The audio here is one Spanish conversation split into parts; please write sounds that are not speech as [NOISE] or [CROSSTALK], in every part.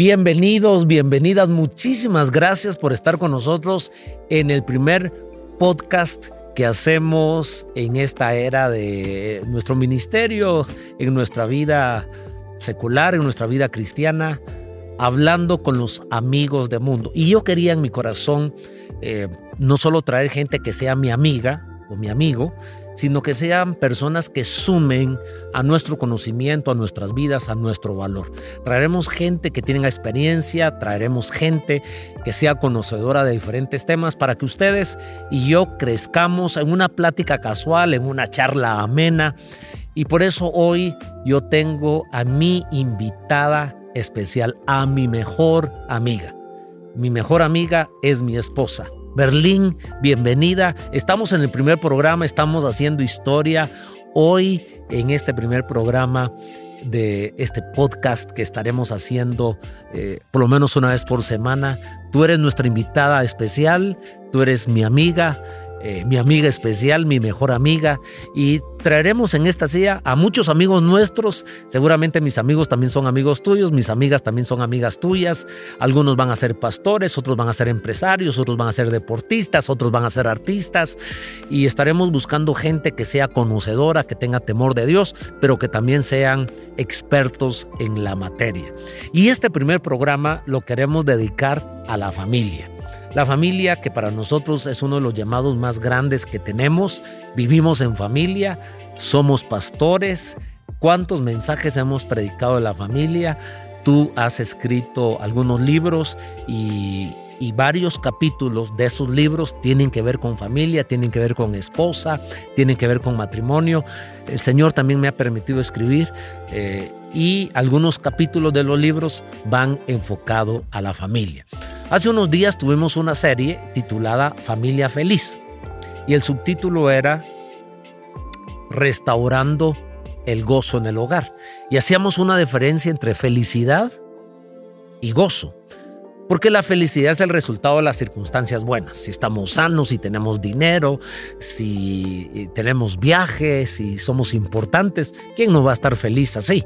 Bienvenidos, bienvenidas, muchísimas gracias por estar con nosotros en el primer podcast que hacemos en esta era de nuestro ministerio, en nuestra vida secular, en nuestra vida cristiana, hablando con los amigos del mundo. Y yo quería en mi corazón eh, no solo traer gente que sea mi amiga o mi amigo, sino que sean personas que sumen a nuestro conocimiento, a nuestras vidas, a nuestro valor. Traeremos gente que tenga experiencia, traeremos gente que sea conocedora de diferentes temas para que ustedes y yo crezcamos en una plática casual, en una charla amena. Y por eso hoy yo tengo a mi invitada especial, a mi mejor amiga. Mi mejor amiga es mi esposa. Berlín, bienvenida. Estamos en el primer programa, estamos haciendo historia. Hoy en este primer programa de este podcast que estaremos haciendo eh, por lo menos una vez por semana. Tú eres nuestra invitada especial, tú eres mi amiga eh, mi amiga especial, mi mejor amiga, y traeremos en esta silla a muchos amigos nuestros. Seguramente mis amigos también son amigos tuyos, mis amigas también son amigas tuyas. Algunos van a ser pastores, otros van a ser empresarios, otros van a ser deportistas, otros van a ser artistas, y estaremos buscando gente que sea conocedora, que tenga temor de Dios, pero que también sean expertos en la materia. Y este primer programa lo queremos dedicar a la familia. La familia, que para nosotros es uno de los llamados más grandes que tenemos, vivimos en familia, somos pastores. ¿Cuántos mensajes hemos predicado de la familia? Tú has escrito algunos libros y, varios capítulos de esos libros tienen que ver con familia, tienen que ver con esposa, tienen que ver con matrimonio. El Señor también me ha permitido escribir eh, y algunos capítulos de los libros van enfocados a la familia. Hace unos días tuvimos una serie titulada Familia Feliz y el subtítulo era Restaurando el gozo en el hogar. Y hacíamos una diferencia entre felicidad y gozo. Porque la felicidad es el resultado de las circunstancias buenas. Si estamos sanos, si tenemos dinero, si tenemos viajes, si somos importantes, ¿quién no va a estar feliz así?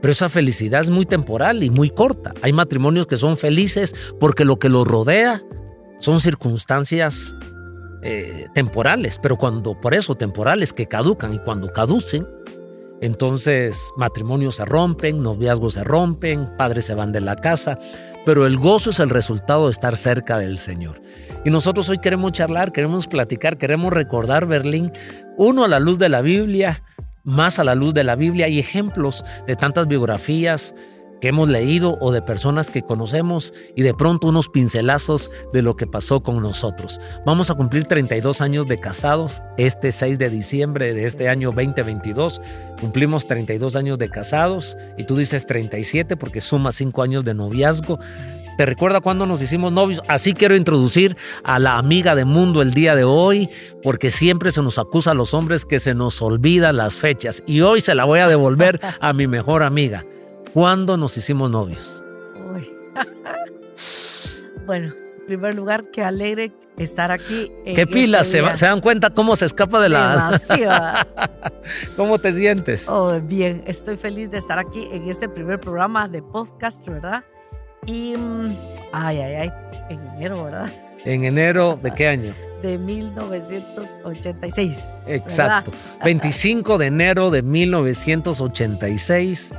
Pero esa felicidad es muy temporal y muy corta. Hay matrimonios que son felices porque lo que los rodea son circunstancias eh, temporales, pero cuando, por eso, temporales que caducan y cuando caducen, entonces matrimonios se rompen, noviazgos se rompen, padres se van de la casa, pero el gozo es el resultado de estar cerca del Señor. Y nosotros hoy queremos charlar, queremos platicar, queremos recordar Berlín, uno a la luz de la Biblia, más a la luz de la Biblia y ejemplos de tantas biografías que hemos leído o de personas que conocemos y de pronto unos pincelazos de lo que pasó con nosotros. Vamos a cumplir 32 años de casados este 6 de diciembre de este año 2022. Cumplimos 32 años de casados y tú dices 37 porque suma 5 años de noviazgo. ¿Te recuerda cuando nos hicimos novios? Así quiero introducir a la amiga de mundo el día de hoy, porque siempre se nos acusa a los hombres que se nos olvidan las fechas. Y hoy se la voy a devolver a mi mejor amiga. ¿Cuándo nos hicimos novios? [LAUGHS] bueno, en primer lugar, qué alegre estar aquí. ¿Qué pilas? Este ¿Se, ¿Se, dan cuenta cómo se escapa de la... [LAUGHS] ¿Cómo te sientes? Oh, bien, estoy feliz de estar aquí en este primer programa de podcast, ¿verdad? Y, mm, ay, ay, ay, en enero, ¿verdad? ¿En enero de qué año? [LAUGHS] De 1986. Exacto. 25 de enero de 1986.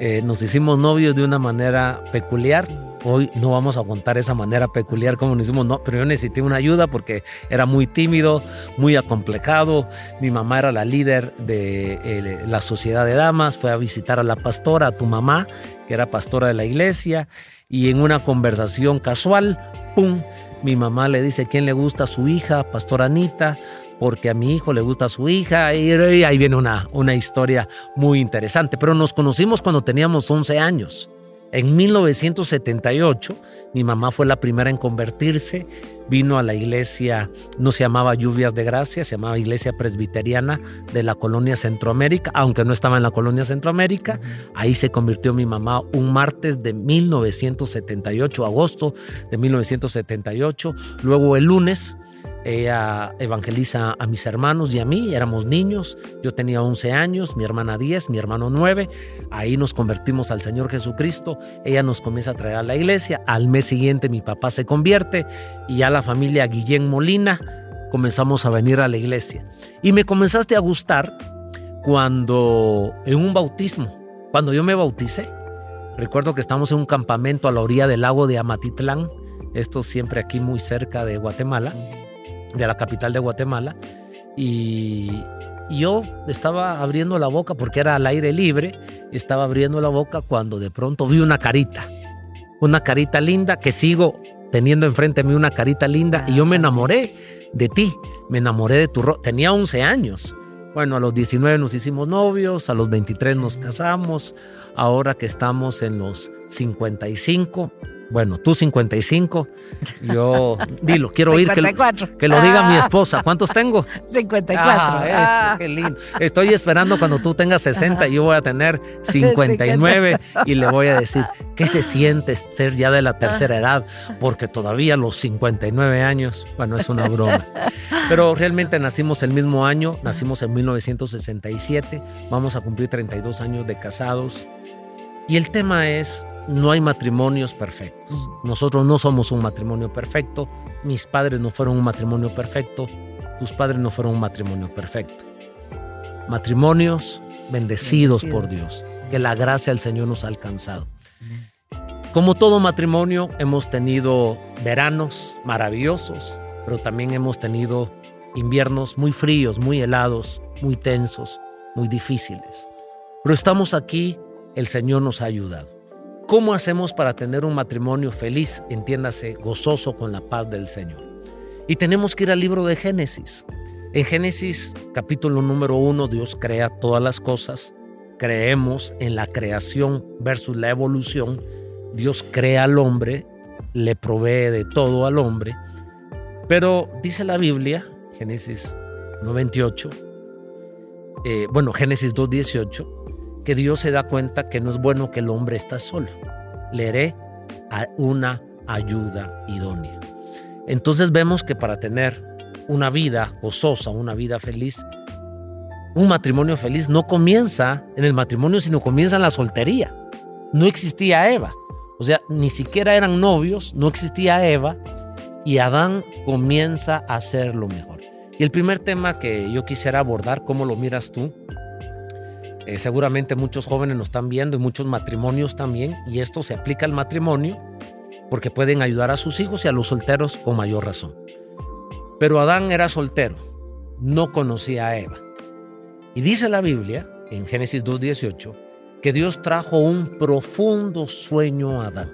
Eh, nos hicimos novios de una manera peculiar. Hoy no vamos a contar esa manera peculiar como nos hicimos, no, pero yo necesité una ayuda porque era muy tímido, muy acomplejado. Mi mamá era la líder de eh, la sociedad de damas, fue a visitar a la pastora, a tu mamá, que era pastora de la iglesia, y en una conversación casual, ¡pum! Mi mamá le dice quién le gusta a su hija, pastora Anita, porque a mi hijo le gusta a su hija, y ahí viene una, una historia muy interesante. Pero nos conocimos cuando teníamos 11 años. En 1978, mi mamá fue la primera en convertirse, vino a la iglesia, no se llamaba Lluvias de Gracia, se llamaba Iglesia Presbiteriana de la colonia Centroamérica, aunque no estaba en la colonia Centroamérica. Ahí se convirtió mi mamá un martes de 1978, agosto de 1978. Luego el lunes Ella evangeliza a mis hermanos y a mí, éramos niños, yo tenía 11 años, mi hermana 10, mi hermano 9, ahí nos convertimos al Señor Jesucristo, ella nos comienza a traer a la iglesia, al mes siguiente mi papá se convierte y ya la familia Guillén Molina comenzamos a venir a la iglesia. Y me comenzaste a gustar cuando en un bautismo, cuando yo me bauticé, recuerdo que estamos en un campamento a la orilla del lago de Amatitlán, esto siempre aquí muy cerca de Guatemala de la capital de Guatemala, y yo estaba abriendo la boca porque era al aire libre, estaba abriendo la boca cuando de pronto vi una carita, una carita linda que sigo teniendo enfrente de mí una carita linda y yo me enamoré de ti, me enamoré de tu rostro, tenía 11 años. Bueno, a los 19 nos hicimos novios, a los 23 nos casamos, ahora que estamos en los 55, bueno, tú 55, yo, [LAUGHS] dilo, quiero oír que, que, lo diga mi esposa. ¿Cuántos tengo? [LAUGHS] 54. Ah, ah. qué lindo. Estoy esperando cuando tú tengas 60 y yo voy a tener [LAUGHS] 59 y le voy a decir, ¿qué se siente ser ya de la tercera edad? Porque todavía los 59 años, bueno, es una broma. Pero realmente nacimos el mismo año, nacimos en 1967, vamos a cumplir 32 años de casados. Y el tema es no hay matrimonios perfectos. Nosotros no somos un matrimonio perfecto. Mis padres no fueron un matrimonio perfecto. Tus padres no fueron un matrimonio perfecto. Matrimonios bendecidos, por Dios. Que la gracia del Señor nos ha alcanzado. Como todo matrimonio, hemos tenido veranos maravillosos, pero también hemos tenido inviernos muy fríos, muy helados, muy tensos, muy difíciles. Pero estamos aquí, el Señor nos ha ayudado. ¿Cómo hacemos para tener un matrimonio feliz, entiéndase, gozoso con la paz del Señor? Y tenemos que ir al libro de Génesis. En Génesis capítulo número uno, Dios crea todas las cosas. Creemos en la creación versus la evolución. Dios crea al hombre, le provee de todo al hombre. Pero dice la Biblia, Génesis 98, eh, bueno, Génesis 2.18, que Dios se da cuenta que no es bueno que el hombre está solo. Le a una ayuda idónea. Entonces vemos que para tener una vida gozosa, una vida feliz, un matrimonio feliz no comienza en el matrimonio, sino comienza en la soltería. No existía Eva. O sea, ni siquiera eran novios, no existía Eva y Adán comienza a hacer lo mejor. Y el primer tema que yo quisiera abordar, ¿cómo lo miras tú? Eh, seguramente muchos jóvenes nos están viendo y muchos matrimonios también, y esto se aplica al matrimonio porque pueden ayudar a sus hijos y a los solteros con mayor razón. Pero Adán era soltero, no conocía a Eva. Y dice la Biblia, en Génesis 2.18, que Dios trajo un profundo sueño a Adán.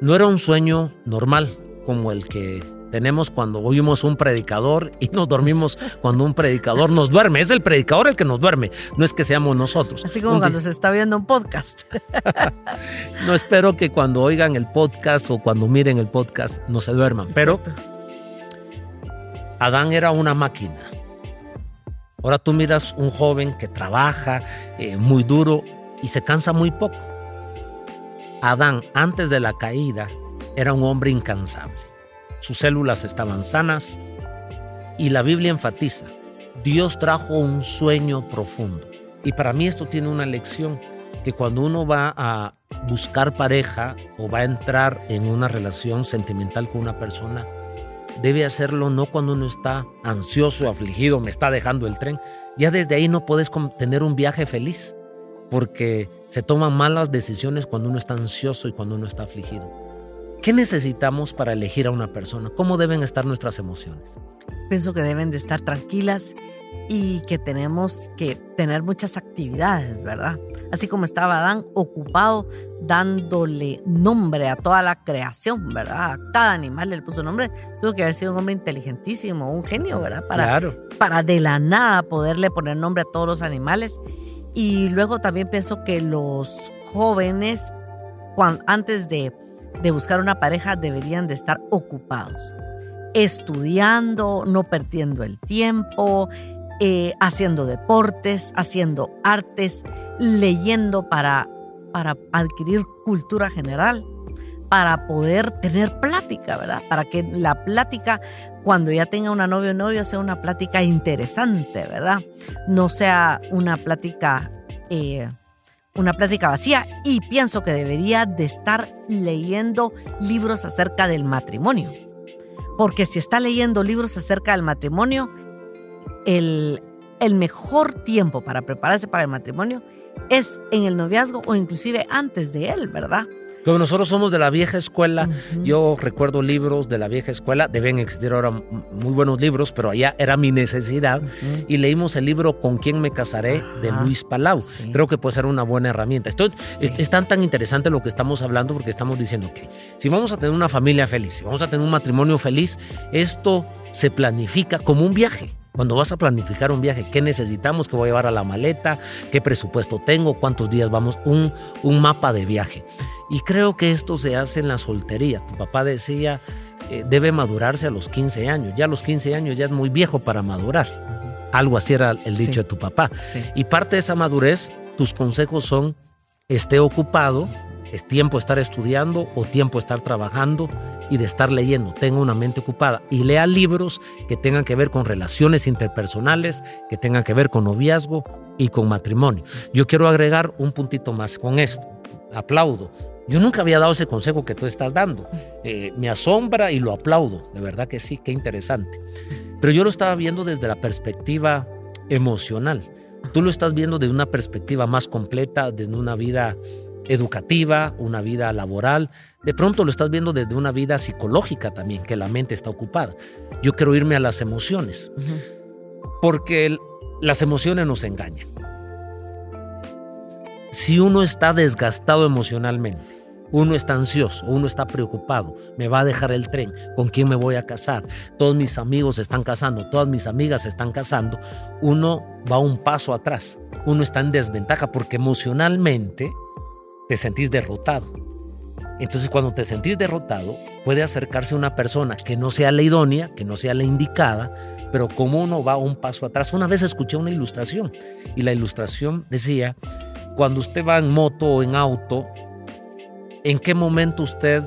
No era un sueño normal como el que tenemos cuando oímos un predicador y nos dormimos cuando un predicador nos duerme. Es el predicador el que nos duerme, no es que seamos nosotros. Así como cuando se está viendo un podcast. [LAUGHS] no espero que cuando oigan el podcast o cuando miren el podcast no se duerman, pero Adán era una máquina. Ahora tú miras un joven que trabaja eh, muy duro y se cansa muy poco. Adán, antes de la caída, era un hombre incansable sus células estaban sanas y la Biblia enfatiza, Dios trajo un sueño profundo. Y para mí esto tiene una lección, que cuando uno va a buscar pareja o va a entrar en una relación sentimental con una persona, debe hacerlo no cuando uno está ansioso, afligido, me está dejando el tren. Ya desde ahí no puedes tener un viaje feliz, porque se toman malas decisiones cuando uno está ansioso y cuando uno está afligido. ¿Qué necesitamos para elegir a una persona? ¿Cómo deben estar nuestras emociones? Pienso que deben de estar tranquilas y que tenemos que tener muchas actividades, ¿verdad? Así como estaba Adán ocupado dándole nombre a toda la creación, ¿verdad? A cada animal le puso nombre. Tuvo que haber sido un hombre inteligentísimo, un genio, ¿verdad? Para, claro. para de la nada poderle poner nombre a todos los animales. Y luego también pienso que los jóvenes, cuando, antes de de buscar una pareja deberían de estar ocupados, estudiando, no perdiendo el tiempo, eh, haciendo deportes, haciendo artes, leyendo para, para adquirir cultura general, para poder tener plática, ¿verdad? Para que la plática cuando ya tenga una novia o novio sea una plática interesante, ¿verdad? No sea una plática, eh, una plática vacía. Y pienso que debería de estar leyendo libros acerca del matrimonio. Porque si está leyendo libros acerca del matrimonio, el, el mejor tiempo para prepararse para el matrimonio es en el noviazgo o inclusive antes de él, ¿verdad? Como nosotros somos de la vieja escuela, yo recuerdo libros de la vieja escuela, deben existir ahora muy buenos libros, pero allá era mi necesidad y leímos el libro Con quién me casaré de Luis Palau. Creo que puede ser una buena herramienta. Esto, es, tan tan interesante lo que estamos hablando porque estamos diciendo que si vamos a tener una familia feliz, si vamos a tener un matrimonio feliz, esto se planifica como un viaje. Cuando vas a planificar un viaje, ¿qué necesitamos? ¿Qué voy a llevar a la maleta? ¿Qué presupuesto tengo? ¿Cuántos días vamos? Un, un mapa de viaje. Y creo que esto se hace en la soltería. Tu papá decía, eh, debe madurarse a los 15 años. Ya a los 15 años ya es muy viejo para madurar. Algo así era el dicho de tu papá. Y parte de esa madurez, tus consejos son, esté ocupado, es tiempo de estar estudiando o tiempo de estar trabajando y de estar leyendo. Tenga una mente ocupada y lea libros que tengan que ver con relaciones interpersonales, que tengan que ver con noviazgo y con matrimonio. Yo quiero agregar un puntito más con esto. Aplaudo. Yo nunca había dado ese consejo que tú estás dando. Eh, me asombra y lo aplaudo. De verdad que sí, qué interesante. Pero yo lo estaba viendo desde la perspectiva emocional. Tú lo estás viendo desde una perspectiva más completa, desde una vida educativa, una vida laboral. De pronto lo estás viendo desde una vida psicológica también, que la mente está ocupada. Yo quiero irme a las emociones, porque las emociones nos engañan. Si uno está desgastado emocionalmente, uno está ansioso, uno está preocupado, me va a dejar el tren, con quién me voy a casar, todos mis amigos se están casando, todas mis amigas se están casando, uno va un paso atrás, uno está en desventaja porque emocionalmente te sentís derrotado. Entonces cuando te sentís derrotado, puede acercarse una persona que no sea la idónea, que no sea la indicada, pero como uno va un paso atrás. Una vez escuché una ilustración y la ilustración decía, cuando usted va en moto o en auto, ¿en qué momento usted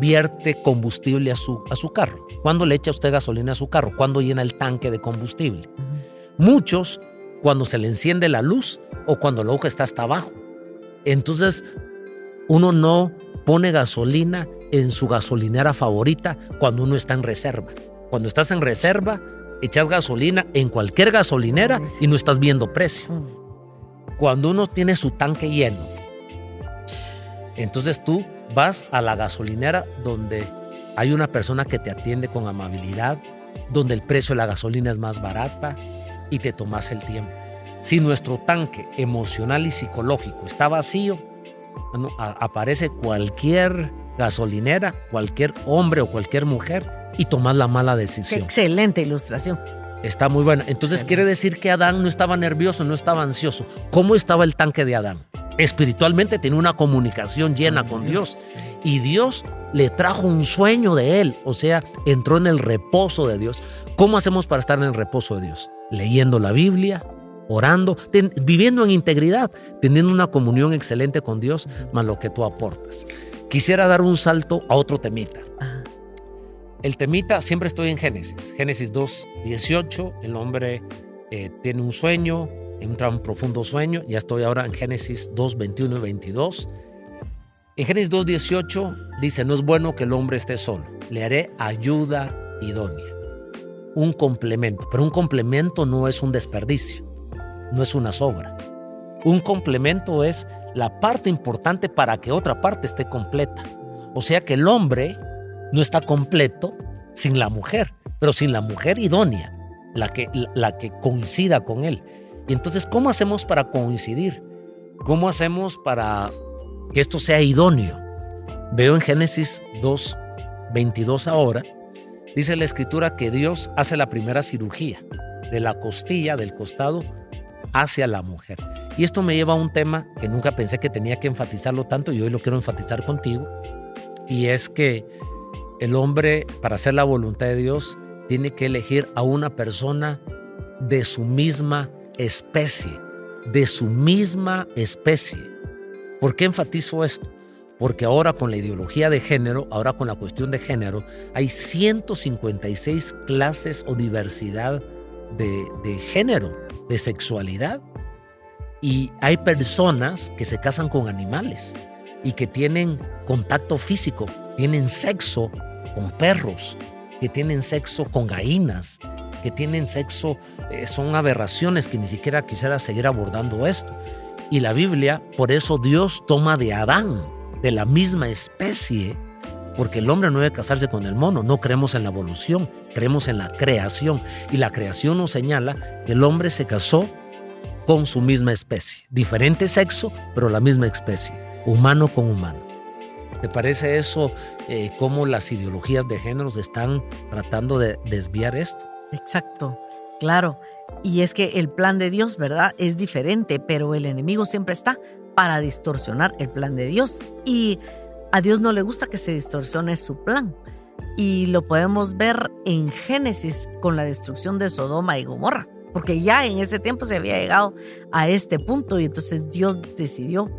vierte combustible a su, a su carro? ¿Cuándo le echa usted gasolina a su carro? ¿Cuándo llena el tanque de combustible? Muchos, cuando se le enciende la luz o cuando la hoja está hasta abajo. Entonces, uno no pone gasolina en su gasolinera favorita cuando uno está en reserva. Cuando estás en reserva, echas gasolina en cualquier gasolinera y no estás viendo precio. Mm. Cuando uno tiene su tanque lleno, entonces tú vas a la gasolinera donde hay una persona que te atiende con amabilidad, donde el precio de la gasolina es más barata y te tomas el tiempo. Si nuestro tanque emocional y psicológico está vacío, aparece cualquier gasolinera, cualquier hombre o cualquier mujer y tomas la mala decisión. excelente ilustración. Está muy buena. Entonces quiere decir que Adán no estaba nervioso, no estaba ansioso. ¿Cómo estaba el tanque de Adán? Espiritualmente tenía una comunicación llena con Dios. Y Dios le trajo un sueño de él. O sea, entró en el reposo de Dios. ¿Cómo hacemos para estar en el reposo de Dios? Leyendo la Biblia, orando, viviendo en integridad, teniendo una comunión excelente con Dios, más lo que tú aportas. Quisiera dar un salto a otro temita. El temita, siempre estoy en Génesis. Génesis 2, 18, el hombre eh, tiene un sueño, entra un profundo sueño. Ya estoy ahora en Génesis 2, 21 y 22. En Génesis 2, 18 dice, no es bueno que el hombre esté solo, le haré ayuda idónea. Un complemento, pero un complemento no es un desperdicio no es una sobra. Un complemento es la parte importante para que otra parte esté completa. O sea que el hombre no está completo sin la mujer, pero sin la mujer idónea, la que, la que coincida con él. Y entonces, ¿cómo hacemos para coincidir? ¿Cómo hacemos para que esto sea idóneo? Veo en Génesis 2, 22 ahora, dice la escritura que Dios hace la primera cirugía de la costilla, del costado, hacia la mujer. Y esto me lleva a un tema que nunca pensé que tenía que enfatizarlo tanto y hoy lo quiero enfatizar contigo. Y es que el hombre, para hacer la voluntad de Dios, tiene que elegir a una persona de su misma especie, de su misma especie. ¿Por qué enfatizo esto? porque ahora con la ideología de género, ahora con la cuestión de género, hay 156 clases o diversidad de, de género, de sexualidad. Y hay personas que se casan con animales y que tienen contacto físico, tienen sexo con perros, que tienen sexo con gallinas, que tienen sexo, eh, son aberraciones que ni siquiera quisiera seguir abordando esto. Y la Biblia, por eso Dios toma de Adán, de la misma especie, porque el hombre no debe casarse con el mono, no creemos en la evolución, creemos en la creación. Y la creación nos señala que el hombre se casó con su misma especie, diferente sexo, pero la misma especie, humano con humano. ¿Te parece eso eh, cómo las ideologías de géneros están tratando de desviar esto? Exacto, claro. Y es que el plan de Dios, ¿verdad? Es diferente, pero el enemigo siempre está para distorsionar el plan de Dios. Y a Dios no le gusta que se distorsione su plan. Y lo podemos ver en Génesis con la destrucción de Sodoma y Gomorra, porque ya en ese tiempo se había llegado a este punto y entonces Dios decidió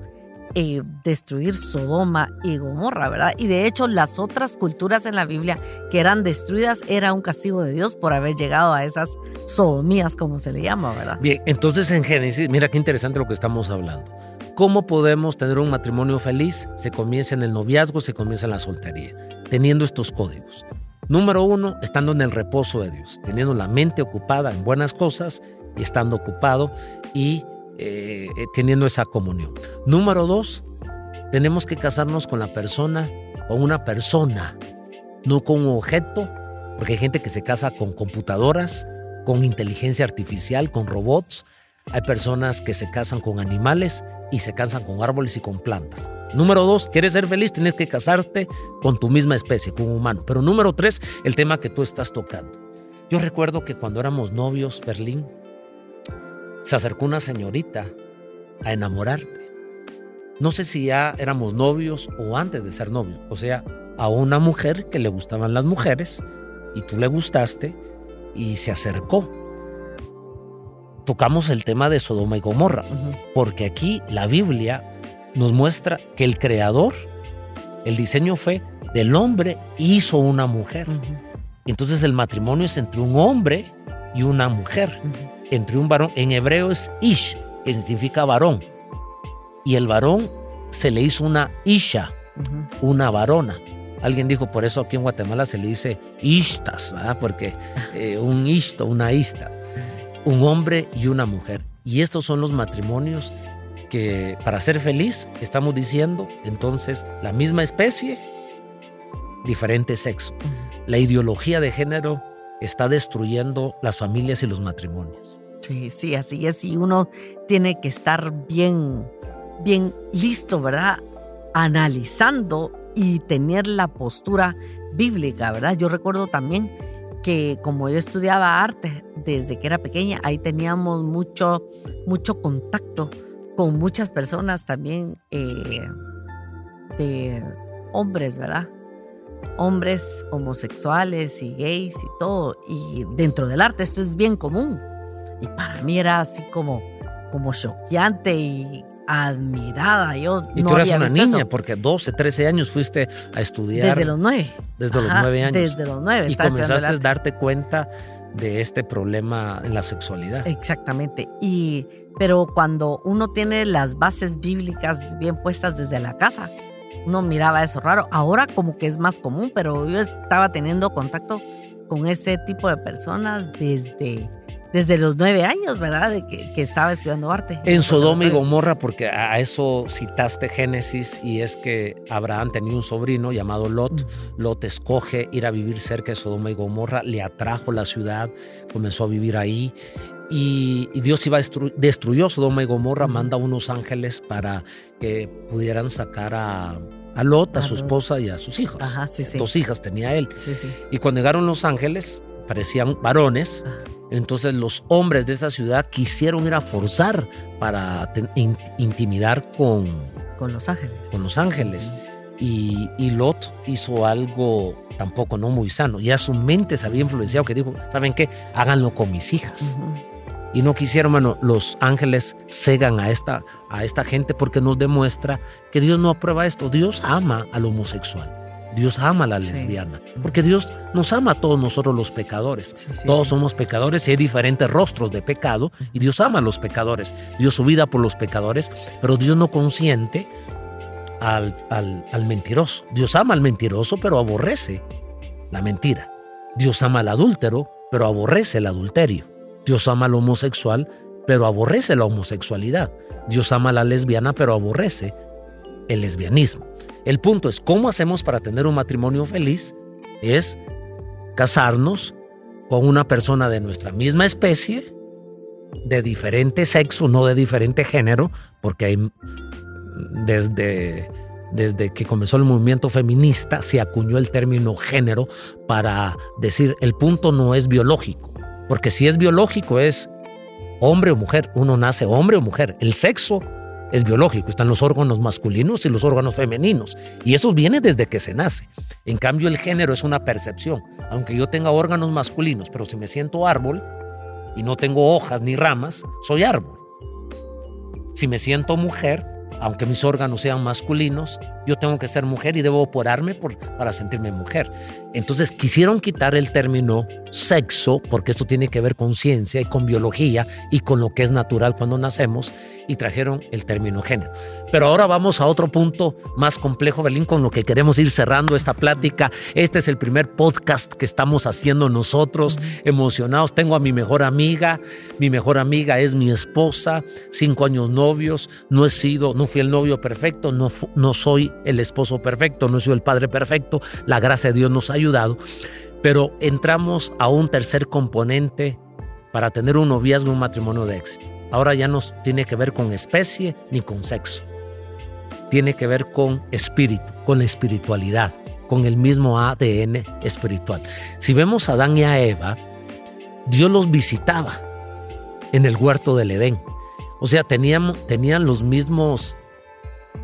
eh, destruir Sodoma y Gomorra, ¿verdad? Y de hecho las otras culturas en la Biblia que eran destruidas era un castigo de Dios por haber llegado a esas sodomías, como se le llama, ¿verdad? Bien, entonces en Génesis, mira qué interesante lo que estamos hablando. ¿Cómo podemos tener un matrimonio feliz? Se comienza en el noviazgo, se comienza en la soltería, teniendo estos códigos. Número uno, estando en el reposo de Dios, teniendo la mente ocupada en buenas cosas y estando ocupado y eh, eh, teniendo esa comunión. Número dos, tenemos que casarnos con la persona, con una persona, no con un objeto, porque hay gente que se casa con computadoras, con inteligencia artificial, con robots. Hay personas que se casan con animales y se casan con árboles y con plantas. Número dos, ¿quieres ser feliz? Tienes que casarte con tu misma especie, con un humano. Pero número tres, el tema que tú estás tocando. Yo recuerdo que cuando éramos novios, Berlín, se acercó una señorita a enamorarte. No sé si ya éramos novios o antes de ser novios. O sea, a una mujer que le gustaban las mujeres y tú le gustaste y se acercó. Tocamos el tema de Sodoma y Gomorra, porque aquí la Biblia nos muestra que el creador, el diseño fue del hombre hizo una mujer. Entonces el matrimonio es entre un hombre y una mujer entre un varón. En hebreo es ish, que significa varón. Y el varón se le hizo una isha, una varona. Alguien dijo, por eso aquí en Guatemala se le dice ishtas, ¿verdad? Porque [LAUGHS] eh, un ishto, una ista, un hombre y una mujer. Y estos son los matrimonios que para ser feliz, estamos diciendo, entonces, la misma especie, diferente sexo. La ideología de género está destruyendo las familias y los matrimonios. Sí, sí, así es. Y uno tiene que estar bien, bien listo, ¿verdad? Analizando y tener la postura bíblica, ¿verdad? Yo recuerdo también que como yo estudiaba arte desde que era pequeña, ahí teníamos mucho, mucho contacto con muchas personas también eh, de hombres, ¿verdad? hombres homosexuales y gays y todo. Y dentro del arte esto es bien común. Y para mí era así como, como choqueante y admirada. Yo y tú eras una niña, porque 12, 13 años fuiste a estudiar. Desde los 9. Desde los 9 años. Desde los 9. Y comenzaste a darte cuenta de este problema en la sexualidad. Exactamente. Y, pero cuando uno tiene las bases bíblicas bien puestas desde la casa, no miraba eso raro. Ahora como que es más común, pero yo estaba teniendo contacto con ese tipo de personas desde, desde los nueve años, ¿verdad? De que, estaba estudiando arte. En Sodoma y Gomorra, porque a eso citaste Génesis, y es que Abraham tenía un sobrino llamado Lot. Lot escoge ir a vivir cerca de Sodoma y Gomorra, le atrajo la ciudad, comenzó a vivir ahí. Y, Dios iba a destruir, destruyó Sodoma y Gomorra, manda unos ángeles para que pudieran sacar a, a Lot, a, su esposa y a sus hijos. Dos hijas tenía él. y cuando llegaron los ángeles, parecían varones. Entonces los hombres de esa ciudad quisieron ir a forzar para intimidar con, con los ángeles. Con los ángeles. Y, Lot hizo algo tampoco no muy sano. Ya su mente se había influenciado que dijo, ¿saben qué? Háganlo con mis hijas. Y no quisiera, hermano, los ángeles cegan a esta, a esta gente porque nos demuestra que Dios no aprueba esto. Dios ama al homosexual. Dios ama a la lesbiana, porque Dios nos ama a todos nosotros los pecadores. todos somos pecadores y hay diferentes rostros de pecado y Dios ama a los pecadores. Dios su vida por los pecadores, pero Dios no consiente al, al mentiroso. Dios ama al mentiroso, pero aborrece la mentira. Dios ama al adúltero, pero aborrece el adulterio. Dios ama al homosexual, pero aborrece la homosexualidad. Dios ama a la lesbiana, pero aborrece el lesbianismo. El punto es, ¿cómo hacemos para tener un matrimonio feliz? Es casarnos con una persona de nuestra misma especie, de diferente sexo, no de diferente género, porque hay, desde, desde que comenzó el movimiento feminista se acuñó el término género para decir el punto no es biológico, porque si es biológico es hombre o mujer, uno nace hombre o mujer, el sexo es biológico, están los órganos masculinos y los órganos femeninos, y eso viene desde que se nace. En cambio, el género es una percepción. Aunque yo tenga órganos masculinos, pero si me siento árbol y no tengo hojas ni ramas, soy árbol. Si me siento mujer, aunque mis órganos sean masculinos, yo tengo que ser mujer y debo operarme para sentirme mujer. Entonces quisieron quitar el término sexo, porque esto tiene que ver con ciencia y con biología y con lo que es natural cuando nacemos, y trajeron el término género. Pero ahora vamos a otro punto más complejo, Berlín, con lo que queremos ir cerrando esta plática. Este es el primer podcast que estamos haciendo nosotros, emocionados. Tengo a mi mejor amiga, mi mejor amiga es mi esposa, cinco años novios, no he sido, no fui el novio perfecto, no, no soy el esposo perfecto, no soy el padre perfecto, la gracia de Dios nos ha ayudado, pero entramos a un tercer componente para tener un noviazgo, un matrimonio de éxito. Ahora ya no tiene que ver con especie ni con sexo. Tiene que ver con espíritu, con la espiritualidad, con el mismo ADN espiritual. Si vemos a Adán y a Eva, Dios los visitaba en el huerto del Edén. O sea, tenían, los mismos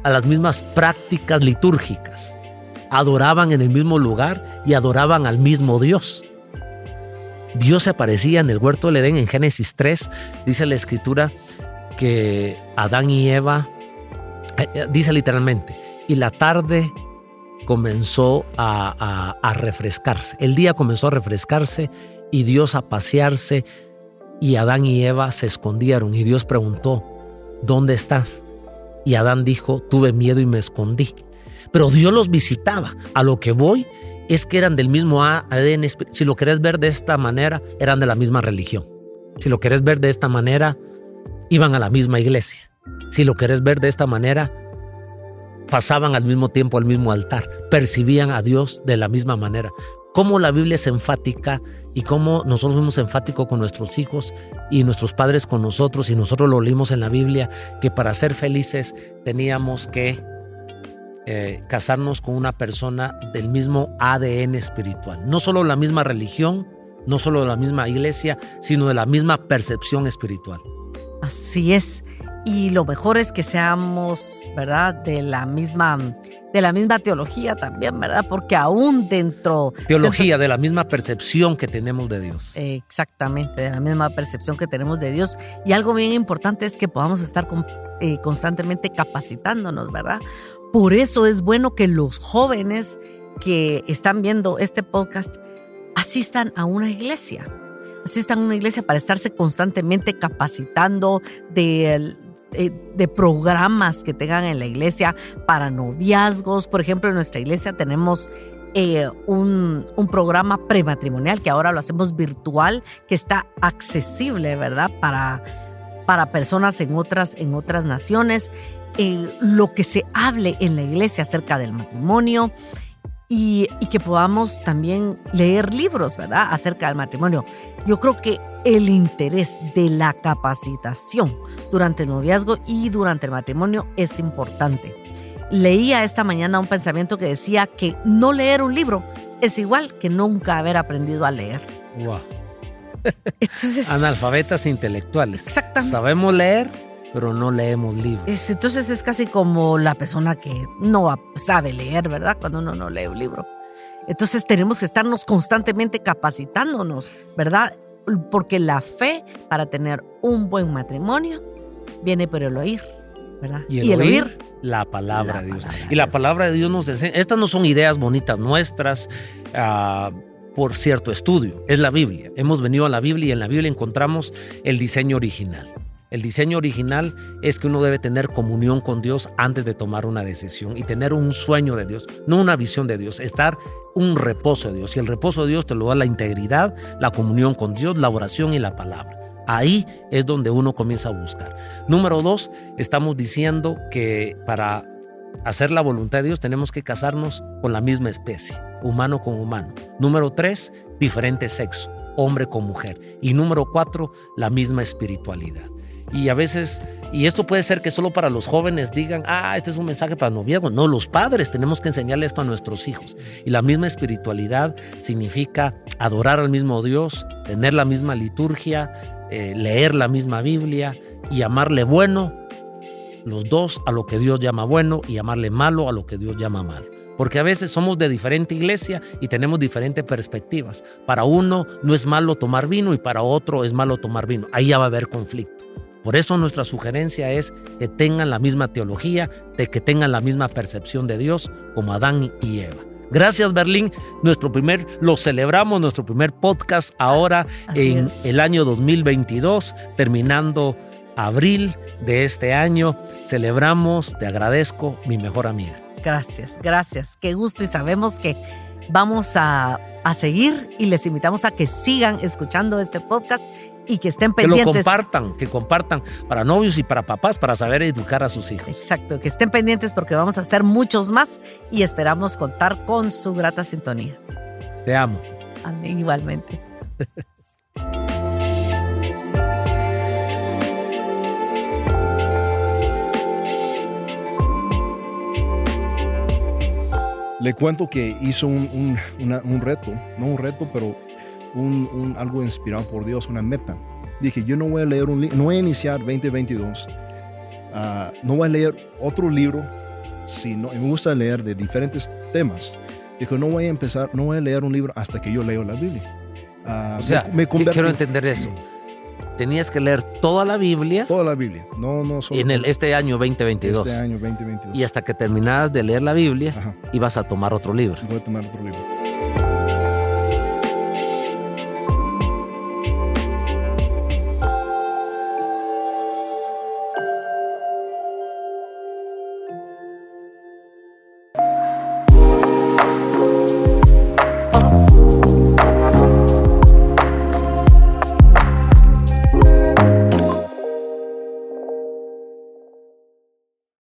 a las mismas prácticas litúrgicas. Adoraban en el mismo lugar y adoraban al mismo Dios. Dios se aparecía en el huerto del Edén en Génesis 3, dice la escritura que Adán y Eva, dice literalmente, y la tarde comenzó a, a, refrescarse, el día comenzó a refrescarse y Dios a pasearse y Adán y Eva se escondieron y Dios preguntó, ¿dónde estás? Y Adán dijo, tuve miedo y me escondí. Pero Dios los visitaba. A lo que voy es que eran del mismo ADN. Si lo querés ver de esta manera, eran de la misma religión. Si lo querés ver de esta manera, iban a la misma iglesia. Si lo querés ver de esta manera, pasaban al mismo tiempo al mismo altar, percibían a Dios de la misma manera. Cómo la Biblia es enfática y cómo nosotros fuimos enfáticos con nuestros hijos y nuestros padres con nosotros y nosotros lo leímos en la Biblia que para ser felices teníamos que eh, casarnos con una persona del mismo ADN espiritual. No solo la misma religión, no solo la misma iglesia, sino de la misma percepción espiritual. Así es y lo mejor es que seamos, ¿verdad? De la misma, de la misma teología también, ¿verdad? Porque aún dentro... Teología, de la misma percepción que tenemos de Dios. Exactamente, de la misma percepción que tenemos de Dios. Y algo bien importante es que podamos estar eh, constantemente capacitándonos, ¿verdad? Por eso es bueno que los jóvenes que están viendo este podcast asistan a una iglesia asistan a una iglesia para estarse constantemente capacitando de, eh, de programas que tengan en la iglesia para noviazgos. Por ejemplo, en nuestra iglesia tenemos eh, un, un, programa prematrimonial que ahora lo hacemos virtual, que está accesible, ¿verdad? Para, para personas en otras, en otras naciones. Eh, lo que se hable en la iglesia acerca del matrimonio y, que podamos también leer libros, ¿verdad? Acerca del matrimonio. Yo creo que el interés de la capacitación durante el noviazgo y durante el matrimonio es importante. Leía esta mañana un pensamiento que decía que no leer un libro es igual que nunca haber aprendido a leer. Wow. Analfabetas intelectuales. Exactamente. Sabemos leer, pero no leemos libros. entonces es casi como la persona que no sabe leer, ¿verdad? Cuando uno no lee un libro. Entonces tenemos que estarnos constantemente capacitándonos, ¿verdad? porque la fe para tener un buen matrimonio viene por el oír, ¿verdad? Y el, oír, la palabra de Dios. y la palabra de Dios nos enseña, estas no son ideas bonitas nuestras. ah, por cierto estudio, es la Biblia. Hemos venido a la Biblia y en la Biblia encontramos el diseño original. El diseño original es que uno debe tener comunión con Dios antes de tomar una decisión y tener un sueño de Dios, no una visión de Dios, estar un reposo de Dios. Y el reposo de Dios te lo da la integridad, la comunión con Dios, la oración y la palabra. Ahí es donde uno comienza a buscar. Número dos, estamos diciendo que para hacer la voluntad de Dios tenemos que casarnos con la misma especie, humano con humano. Número tres, diferente sexo, hombre con mujer. Y número cuatro, la misma espiritualidad. Y a veces, y esto puede ser que solo para los jóvenes digan, ah, este es un mensaje para noviazgo. No, los padres tenemos que enseñarle esto a nuestros hijos. Y la misma espiritualidad significa adorar al mismo Dios, tener la misma liturgia, eh, leer la misma Biblia y llamarle bueno, los dos a lo que Dios llama bueno y llamarle malo a lo que Dios llama malo. Porque a veces somos de diferente iglesia y tenemos diferentes perspectivas. Para uno no es malo tomar vino y para otro es malo tomar vino. Ahí ya va a haber conflicto. Por eso nuestra sugerencia es que tengan la misma teología, de que tengan la misma percepción de Dios como Adán y Eva. Gracias Berlín, nuestro primer, lo celebramos, nuestro primer podcast ahora Así en es. el año 2022, terminando abril de este año. Celebramos, te agradezco, mi mejor amiga. Gracias, gracias. Qué gusto y sabemos que vamos a, a seguir y les invitamos a que sigan escuchando este podcast y que estén Que lo pendientes. compartan, que compartan para novios y para papás, para saber educar a sus hijos. Exacto, que estén pendientes porque vamos a hacer muchos más y esperamos contar con su grata sintonía. Te amo. Amén, igualmente. Le cuento que hizo un, un- una- un reto, no un reto, pero un, un- algo inspirado por Dios, una meta. Dije, yo no voy a leer un libro, no voy a iniciar 2022, ah, no voy a leer otro libro, sino, y me gusta leer de diferentes temas. Dijo, no voy a empezar, no voy a leer un libro hasta que yo leo la Biblia. Ah, O sea, me, me quiero entender eso. Tenías que leer toda la Biblia Toda la Biblia, no, no solo en el, este año 2022. este año 2022. Y hasta que terminaras de leer la Biblia, Ajá, ibas a tomar otro libro. voy a tomar otro libro.